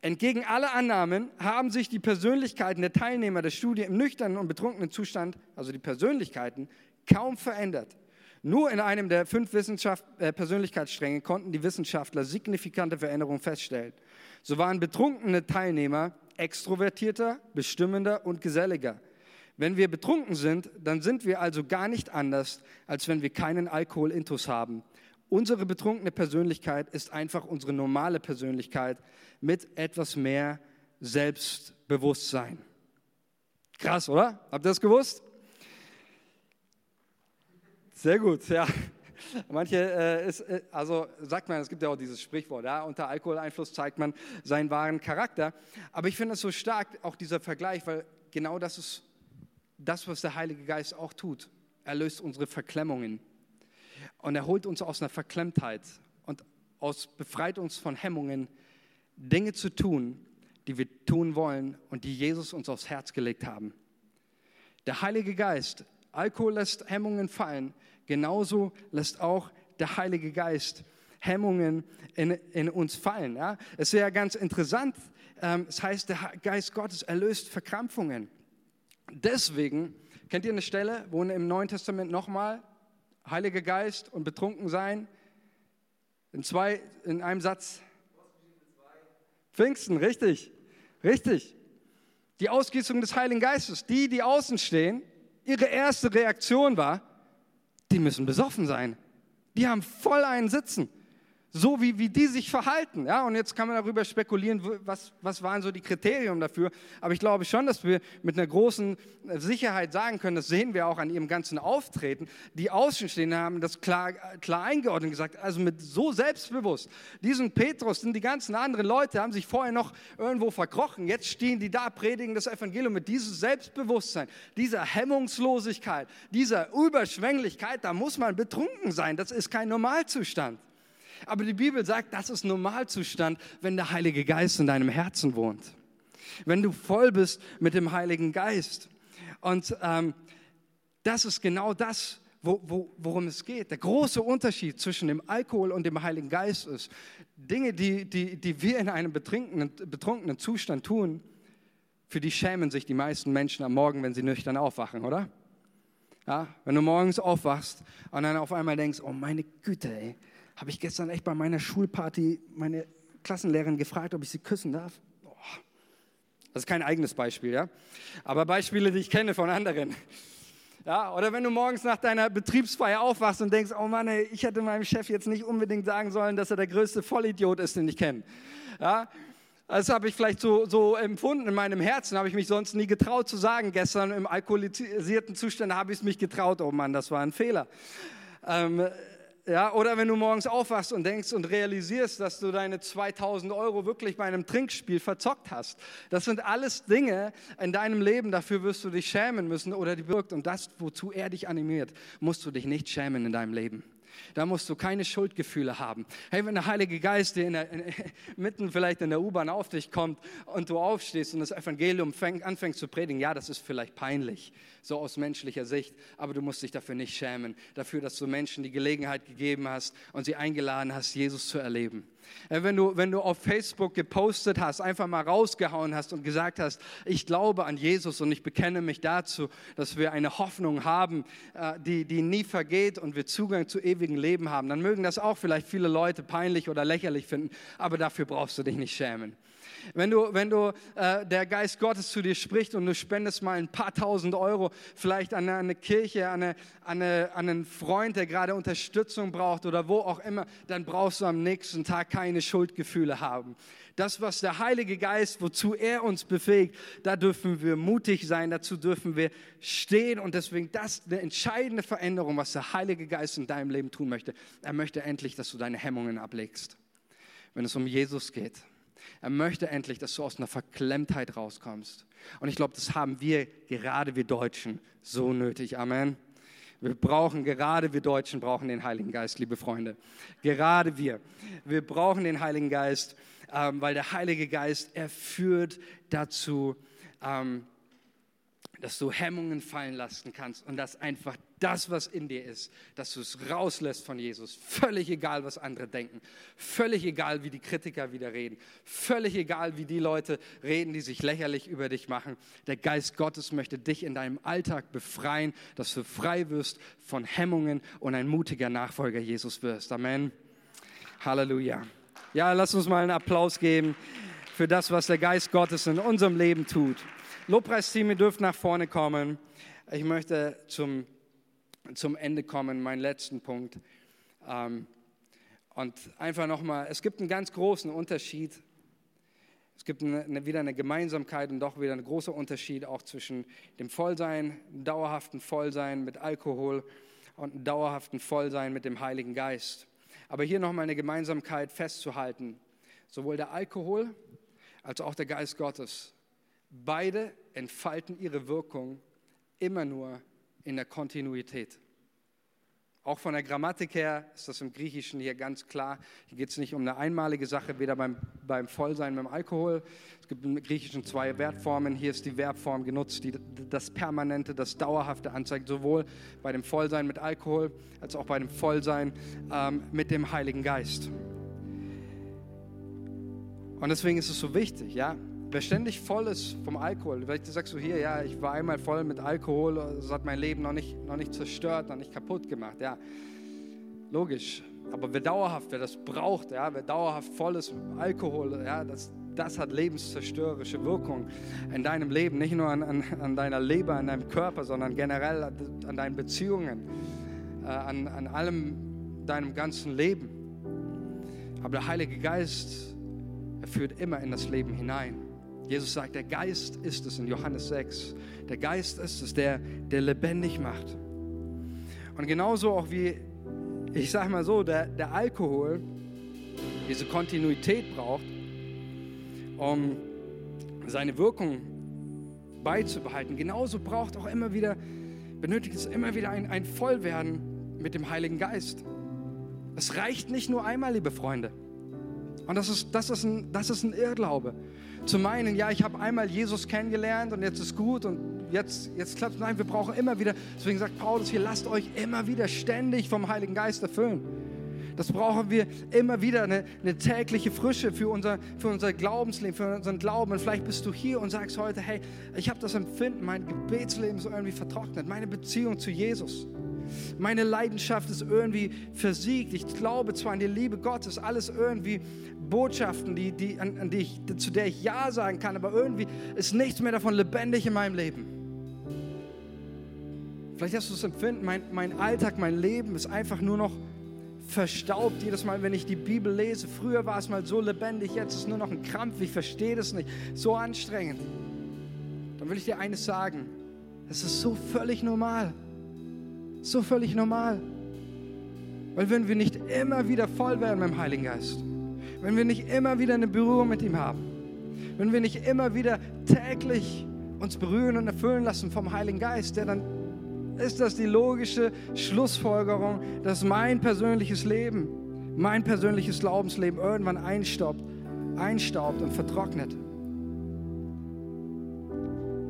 Entgegen aller Annahmen haben sich die Persönlichkeiten der Teilnehmer der Studie im nüchternen und betrunkenen Zustand, also die Persönlichkeiten, kaum verändert. Nur in einem der fünf Wissenschaft, äh, Persönlichkeitsstränge konnten die Wissenschaftler signifikante Veränderungen feststellen. So waren betrunkene Teilnehmer extrovertierter, bestimmender und geselliger. Wenn wir betrunken sind, dann sind wir also gar nicht anders, als wenn wir keinen Alkohol-Intus haben. Unsere betrunkene Persönlichkeit ist einfach unsere normale Persönlichkeit mit etwas mehr Selbstbewusstsein. Krass, oder? Habt ihr das gewusst? Sehr gut, ja. Manche, äh, ist, äh, also sagt man, es gibt ja auch dieses Sprichwort, ja, unter Alkoholeinfluss zeigt man seinen wahren Charakter. Aber ich finde es so stark, auch dieser Vergleich, weil genau das ist das, was der Heilige Geist auch tut. Er löst unsere Verklemmungen und er holt uns aus einer Verklemmtheit und aus, befreit uns von Hemmungen, Dinge zu tun, die wir tun wollen und die Jesus uns aufs Herz gelegt haben. Der Heilige Geist, Alkohol lässt Hemmungen fallen, genauso lässt auch der Heilige Geist Hemmungen in, in uns fallen. Ja? Es ist ja ganz interessant, ähm, es heißt, der Geist Gottes erlöst Verkrampfungen. Deswegen, kennt ihr eine Stelle, wo im Neuen Testament nochmal Heiliger Geist und betrunken sein in, zwei, in einem Satz? Pfingsten, richtig, richtig. Die Ausgießung des Heiligen Geistes. Die, die außen stehen, ihre erste Reaktion war, die müssen besoffen sein. Die haben voll einen Sitzen so wie, wie die sich verhalten. Ja? Und jetzt kann man darüber spekulieren, was, was waren so die Kriterien dafür. Aber ich glaube schon, dass wir mit einer großen Sicherheit sagen können, das sehen wir auch an ihrem ganzen Auftreten. Die Außenstehenden haben das klar, klar eingeordnet und gesagt, also mit so selbstbewusst. Diesen Petrus und die ganzen anderen Leute haben sich vorher noch irgendwo verkrochen. Jetzt stehen die da, predigen das Evangelium mit diesem Selbstbewusstsein, dieser Hemmungslosigkeit, dieser Überschwänglichkeit. Da muss man betrunken sein. Das ist kein Normalzustand. Aber die Bibel sagt, das ist Normalzustand, wenn der Heilige Geist in deinem Herzen wohnt. Wenn du voll bist mit dem Heiligen Geist. Und ähm, das ist genau das, wo, wo, worum es geht. Der große Unterschied zwischen dem Alkohol und dem Heiligen Geist ist, Dinge, die, die, die wir in einem betrunkenen, betrunkenen Zustand tun, für die schämen sich die meisten Menschen am Morgen, wenn sie nüchtern aufwachen, oder? Ja, wenn du morgens aufwachst und dann auf einmal denkst, oh meine Güte, ey, habe ich gestern echt bei meiner Schulparty meine Klassenlehrerin gefragt, ob ich sie küssen darf. Das ist kein eigenes Beispiel, ja. Aber Beispiele, die ich kenne von anderen. Ja, oder wenn du morgens nach deiner Betriebsfeier aufwachst und denkst, oh Mann, ey, ich hätte meinem Chef jetzt nicht unbedingt sagen sollen, dass er der größte Vollidiot ist, den ich kenne. Ja, das habe ich vielleicht so, so empfunden in meinem Herzen, habe ich mich sonst nie getraut zu sagen. Gestern im alkoholisierten Zustand habe ich es mich getraut. Oh Mann, das war ein Fehler. Ähm, ja, oder wenn du morgens aufwachst und denkst und realisierst, dass du deine 2000 Euro wirklich bei einem Trinkspiel verzockt hast. Das sind alles Dinge in deinem Leben, dafür wirst du dich schämen müssen oder die wirkt. Und das, wozu er dich animiert, musst du dich nicht schämen in deinem Leben. Da musst du keine Schuldgefühle haben. Hey, wenn der Heilige Geist dir in der, in, mitten vielleicht in der U-Bahn auf dich kommt und du aufstehst und das Evangelium fäng, anfängst zu predigen, ja, das ist vielleicht peinlich, so aus menschlicher Sicht, aber du musst dich dafür nicht schämen, dafür, dass du Menschen die Gelegenheit gegeben hast und sie eingeladen hast, Jesus zu erleben. Äh, wenn du, wenn du auf Facebook gepostet hast, einfach mal rausgehauen hast und gesagt hast, ich glaube an Jesus und ich bekenne mich dazu, dass wir eine Hoffnung haben, äh, die, die nie vergeht und wir Zugang zu ewigem Leben haben, dann mögen das auch vielleicht viele Leute peinlich oder lächerlich finden, aber dafür brauchst du dich nicht schämen. Wenn du, wenn du äh, der Geist Gottes zu dir spricht und du spendest mal ein paar tausend Euro, vielleicht an eine, Kirche, an, eine, an, eine, an einen Freund, der gerade Unterstützung braucht oder wo auch immer, dann brauchst du am nächsten Tag keine Schuldgefühle haben. Das, was der Heilige Geist, wozu er uns befähigt, da dürfen wir mutig sein, dazu dürfen wir stehen und deswegen das eine entscheidende Veränderung, was der Heilige Geist in deinem Leben tun möchte. Er möchte endlich, dass du deine Hemmungen ablegst, wenn es um Jesus geht. Er möchte endlich, dass du aus einer Verklemmtheit rauskommst. Und ich glaube, das haben wir, gerade wir Deutschen, so nötig. Amen. Wir brauchen, gerade wir Deutschen brauchen den Heiligen Geist, liebe Freunde. Gerade wir. Wir brauchen den Heiligen Geist, ähm, weil der Heilige Geist, er führt dazu, ähm, dass du Hemmungen fallen lassen kannst und dass einfach das, was in dir ist, dass du es rauslässt von Jesus. Völlig egal, was andere denken. Völlig egal, wie die Kritiker wieder reden. Völlig egal, wie die Leute reden, die sich lächerlich über dich machen. Der Geist Gottes möchte dich in deinem Alltag befreien, dass du frei wirst von Hemmungen und ein mutiger Nachfolger Jesus wirst. Amen. Halleluja. Ja, lass uns mal einen Applaus geben für das, was der Geist Gottes in unserem Leben tut. Lobpreisteam, ihr dürft nach vorne kommen. Ich möchte zum, zum Ende kommen, meinen letzten Punkt. Ähm, und einfach nochmal, es gibt einen ganz großen Unterschied. Es gibt eine, wieder eine Gemeinsamkeit und doch wieder ein großer Unterschied auch zwischen dem Vollsein, dem dauerhaften Vollsein mit Alkohol und einem dauerhaften Vollsein mit dem Heiligen Geist. Aber hier nochmal eine Gemeinsamkeit festzuhalten. Sowohl der Alkohol als auch der Geist Gottes Beide entfalten ihre Wirkung immer nur in der Kontinuität. Auch von der Grammatik her ist das im Griechischen hier ganz klar. Hier geht es nicht um eine einmalige Sache, weder beim, beim Vollsein dem Alkohol. Es gibt im Griechischen zwei Verbformen. Hier ist die Verbform genutzt, die das Permanente, das Dauerhafte anzeigt, sowohl bei dem Vollsein mit Alkohol als auch bei dem Vollsein ähm, mit dem Heiligen Geist. Und deswegen ist es so wichtig, ja. Wer ständig voll ist vom Alkohol, vielleicht sagst du hier, ja, ich war einmal voll mit Alkohol, das hat mein Leben noch nicht, noch nicht zerstört, noch nicht kaputt gemacht, ja. Logisch. Aber wer dauerhaft, wer das braucht, ja, wer dauerhaft voll ist mit Alkohol, ja, das, das hat lebenszerstörerische Wirkung in deinem Leben, nicht nur an, an, an deiner Leber, an deinem Körper, sondern generell an deinen Beziehungen, äh, an, an allem deinem ganzen Leben. Aber der Heilige Geist, er führt immer in das Leben hinein. Jesus sagt, der Geist ist es in Johannes 6. Der Geist ist es, der, der lebendig macht. Und genauso auch wie, ich sage mal so, der, der Alkohol diese Kontinuität braucht, um seine Wirkung beizubehalten. Genauso braucht auch immer wieder, benötigt es immer wieder ein, ein Vollwerden mit dem Heiligen Geist. Es reicht nicht nur einmal, liebe Freunde. Und das ist, das ist, ein, das ist ein Irrglaube. Zu meinen, ja, ich habe einmal Jesus kennengelernt und jetzt ist gut und jetzt, jetzt klappt es. Nein, wir brauchen immer wieder. Deswegen sagt Paulus hier, lasst euch immer wieder ständig vom Heiligen Geist erfüllen. Das brauchen wir immer wieder, eine, eine, tägliche Frische für unser, für unser Glaubensleben, für unseren Glauben. Und vielleicht bist du hier und sagst heute, hey, ich habe das Empfinden, mein Gebetsleben ist irgendwie vertrocknet, meine Beziehung zu Jesus. Meine Leidenschaft ist irgendwie versiegt. Ich glaube zwar an die Liebe Gottes, alles irgendwie Botschaften, die, die, an, an die ich, zu der ich Ja sagen kann, aber irgendwie ist nichts mehr davon lebendig in meinem Leben. Vielleicht hast du das Empfinden, mein, mein Alltag, mein Leben ist einfach nur noch verstaubt jedes Mal, wenn ich die Bibel lese. Früher war es mal so lebendig, jetzt ist es nur noch ein Krampf. Ich verstehe das nicht. So anstrengend. Dann will ich dir eines sagen. Es ist so völlig normal. So völlig normal. Weil wenn wir nicht immer wieder voll werden mit dem Heiligen Geist, wenn wir nicht immer wieder eine Berührung mit ihm haben, wenn wir nicht immer wieder täglich uns berühren und erfüllen lassen vom Heiligen Geist, der dann ist das die logische Schlussfolgerung, dass mein persönliches Leben, mein persönliches Glaubensleben irgendwann einstaubt, einstaubt und vertrocknet.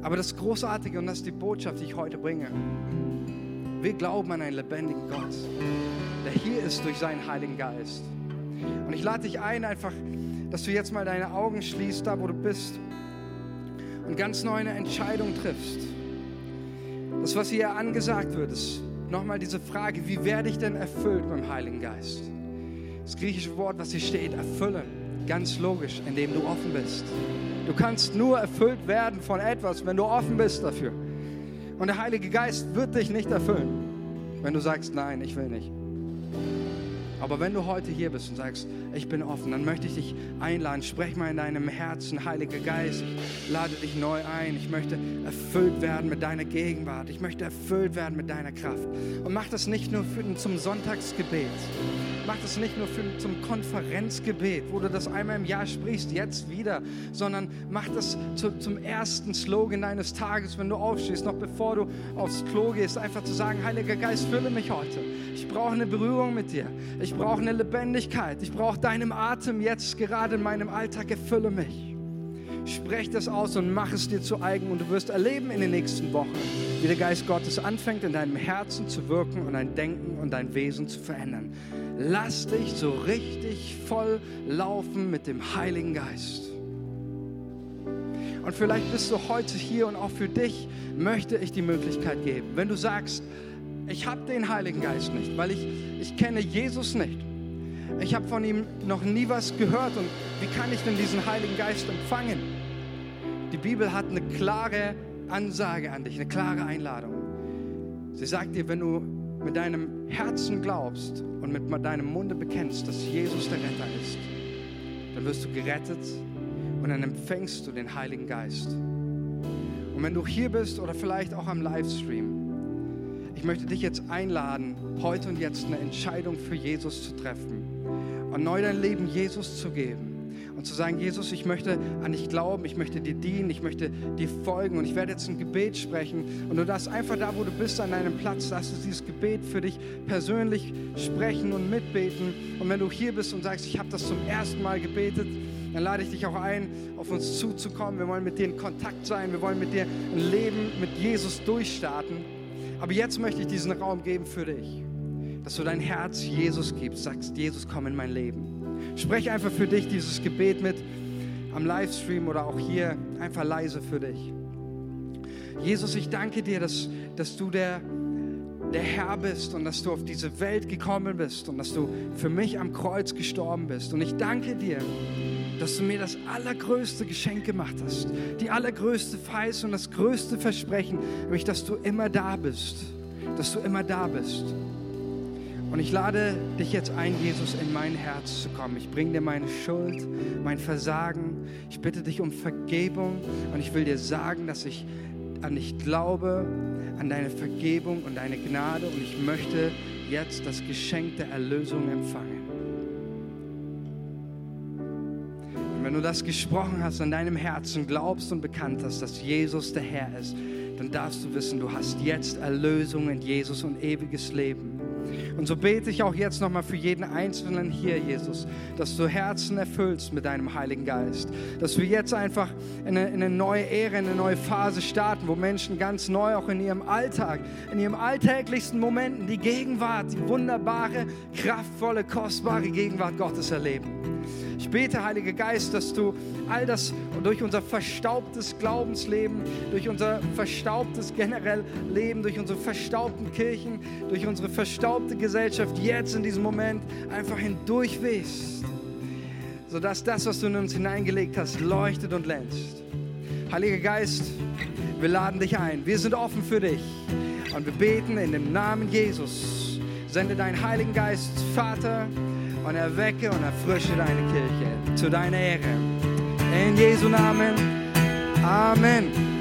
Aber das Großartige, und das ist die Botschaft, die ich heute bringe, wir glauben an einen lebendigen Gott, der hier ist durch seinen Heiligen Geist. Und ich lade dich ein, einfach, dass du jetzt mal deine Augen schließt, da wo du bist, und ganz neu eine Entscheidung triffst. Das, was hier angesagt wird, ist nochmal diese Frage, wie werde ich denn erfüllt beim Heiligen Geist? Das griechische Wort, was hier steht, erfüllen, ganz logisch, indem du offen bist. Du kannst nur erfüllt werden von etwas, wenn du offen bist dafür. Und der Heilige Geist wird dich nicht erfüllen, wenn du sagst, nein, ich will nicht. Aber wenn du heute hier bist und sagst, ich bin offen, dann möchte ich dich einladen. Sprech mal in deinem Herzen, Heiliger Geist. Ich lade dich neu ein. Ich möchte erfüllt werden mit deiner Gegenwart. Ich möchte erfüllt werden mit deiner Kraft. Und mach das nicht nur für, zum Sonntagsgebet. Mach das nicht nur für, zum Konferenzgebet, wo du das einmal im Jahr sprichst, jetzt wieder, sondern mach das zu, zum ersten Slogan deines Tages, wenn du aufstehst, noch bevor du aufs Klo gehst, einfach zu sagen, Heiliger Geist, fülle mich heute. Ich brauche eine Berührung mit dir. Brauche eine Lebendigkeit. Ich brauche deinem Atem jetzt gerade in meinem Alltag. Erfülle mich. Sprech das aus und mach es dir zu eigen und du wirst erleben in den nächsten Wochen, wie der Geist Gottes anfängt, in deinem Herzen zu wirken und dein Denken und dein Wesen zu verändern. Lass dich so richtig voll laufen mit dem Heiligen Geist. Und vielleicht bist du heute hier und auch für dich möchte ich die Möglichkeit geben. Wenn du sagst, ich habe den Heiligen Geist nicht, weil ich, ich kenne Jesus nicht. Ich habe von ihm noch nie was gehört und wie kann ich denn diesen Heiligen Geist empfangen? Die Bibel hat eine klare Ansage an dich, eine klare Einladung. Sie sagt dir, wenn du mit deinem Herzen glaubst und mit deinem Munde bekennst, dass Jesus der Retter ist, dann wirst du gerettet und dann empfängst du den Heiligen Geist. Und wenn du hier bist oder vielleicht auch am Livestream, möchte dich jetzt einladen, heute und jetzt eine Entscheidung für Jesus zu treffen und neu dein Leben Jesus zu geben und zu sagen, Jesus, ich möchte an dich glauben, ich möchte dir dienen, ich möchte dir folgen und ich werde jetzt ein Gebet sprechen und du darfst einfach da, wo du bist, an deinem Platz, darfst du dieses Gebet für dich persönlich sprechen und mitbeten und wenn du hier bist und sagst, ich habe das zum ersten Mal gebetet, dann lade ich dich auch ein, auf uns zuzukommen. Wir wollen mit dir in Kontakt sein, wir wollen mit dir ein Leben mit Jesus durchstarten. Aber jetzt möchte ich diesen Raum geben für dich, dass du dein Herz Jesus gibst, sagst, Jesus, komm in mein Leben. Sprech einfach für dich dieses Gebet mit am Livestream oder auch hier einfach leise für dich. Jesus, ich danke dir, dass, dass du der, der Herr bist und dass du auf diese Welt gekommen bist und dass du für mich am Kreuz gestorben bist. Und ich danke dir, dass du mir das allergrößte Geschenk gemacht hast, die allergrößte Verheißung, das größte Versprechen, nämlich dass du immer da bist, dass du immer da bist. Und ich lade dich jetzt ein, Jesus, in mein Herz zu kommen. Ich bringe dir meine Schuld, mein Versagen. Ich bitte dich um Vergebung und ich will dir sagen, dass ich an dich glaube, an deine Vergebung und deine Gnade und ich möchte jetzt das Geschenk der Erlösung empfangen. Du das gesprochen hast, an deinem Herzen glaubst und bekannt hast, dass Jesus der Herr ist, dann darfst du wissen, du hast jetzt Erlösung in Jesus und ewiges Leben. Und so bete ich auch jetzt nochmal für jeden Einzelnen hier, Jesus, dass du Herzen erfüllst mit deinem Heiligen Geist. Dass wir jetzt einfach in eine, in eine neue Ära, in eine neue Phase starten, wo Menschen ganz neu auch in ihrem Alltag, in ihrem alltäglichsten Momenten die Gegenwart, die wunderbare, kraftvolle, kostbare Gegenwart Gottes erleben. Ich bete, Heiliger Geist, dass du all das durch unser verstaubtes Glaubensleben, durch unser verstaubtes generell Leben, durch unsere verstaubten Kirchen, durch unsere verstaubte Gesellschaft jetzt in diesem Moment einfach hindurch wehst, sodass das, was du in uns hineingelegt hast, leuchtet und glänzt. Heiliger Geist, wir laden dich ein. Wir sind offen für dich. Und wir beten in dem Namen Jesus. Sende deinen Heiligen Geist, Vater, und erwecke und erfrische deine Kirche zu deiner Ehre. In Jesu Namen. Amen.